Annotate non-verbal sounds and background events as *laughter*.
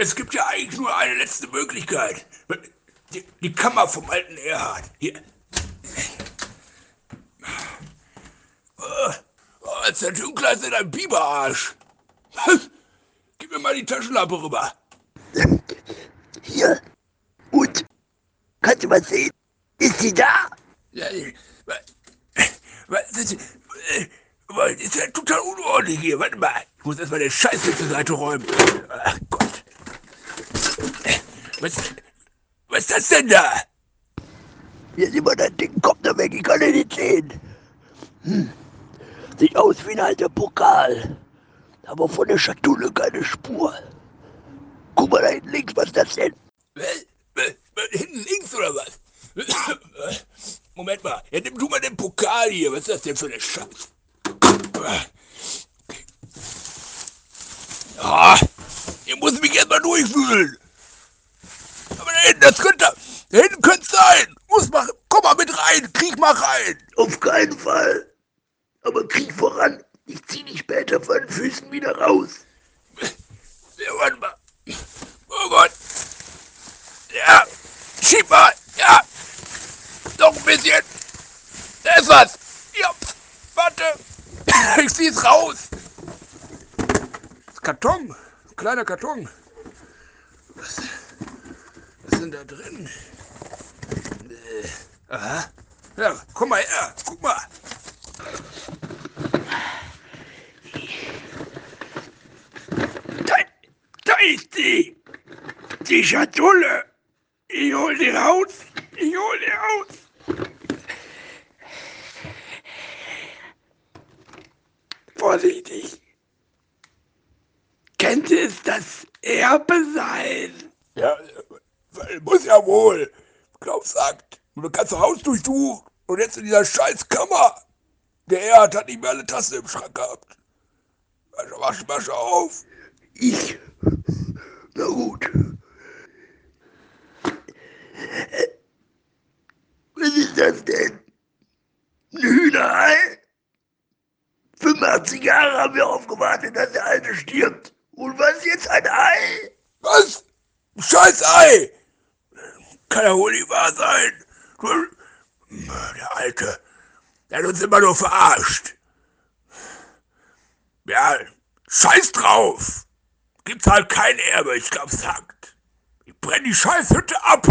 Es gibt ja eigentlich nur eine letzte Möglichkeit. Die, die Kammer vom alten Erhard. Hier. Oh, oh, ist der dunkler als in einem Biberarsch. Gib mir mal die Taschenlampe rüber. Hier. Und? Kannst du mal sehen? Ist sie da? Ja, was, was, was, ist ja total unordentlich hier. Warte mal. Ich muss erstmal den Scheiß zur Seite räumen. Ach Gott. Was, was ist das denn da? Hier sieht man das Ding, kommt da weg, ich kann ihn nicht sehen. Hm. Sieht aus wie ein alter Pokal. Aber von der Schatulle keine Spur. Guck mal da hinten links, was ist das denn? Hinten links oder was? *coughs* Moment mal, ja, nimm du mal den Pokal hier. Was ist das denn für eine Scheiße? Ja, hier muss ich mich erstmal durchwühlen. Hinten, das könnte, hinten könnte es sein. Muss mal, komm mal mit rein, krieg mal rein. Auf keinen Fall. Aber krieg voran. Ich zieh dich später von den Füßen wieder raus. Ja, warte mal. Oh Gott. Ja, schieb mal. Ja. Noch ein bisschen. Da ist was. Ja, warte. *laughs* Ich zieh's raus. Das Karton. Kleiner Karton. Was, denn da drin? Äh, aha. Ja, komm mal her. Guck mal. Da, da ist die. Die Schatulle. Ich hol die raus. Ich hol die raus. Vorsichtig. Könnte es das Erbe sein? Ja, muss ja wohl. Klaus sagt. Und du kannst Haus durchsuchen. Und jetzt in dieser scheiß Kammer. Der Erhard hat nicht mehr alle Tassen im Schrank gehabt. Also mach mal schon auf. Ich. Na gut. Was ist das denn? Ein Hühnerei? 85 Jahre haben wir aufgewartet, dass der Alte stirbt. Und was jetzt ein Ei? Was? Ein scheiß Ei! Kann ja wohl nicht wahr sein. Der Alte, der hat uns immer nur verarscht. Ja, scheiß drauf. Gibt's halt kein Erbe, ich glaub's sagt. Ich brenn die scheiß Hütte ab.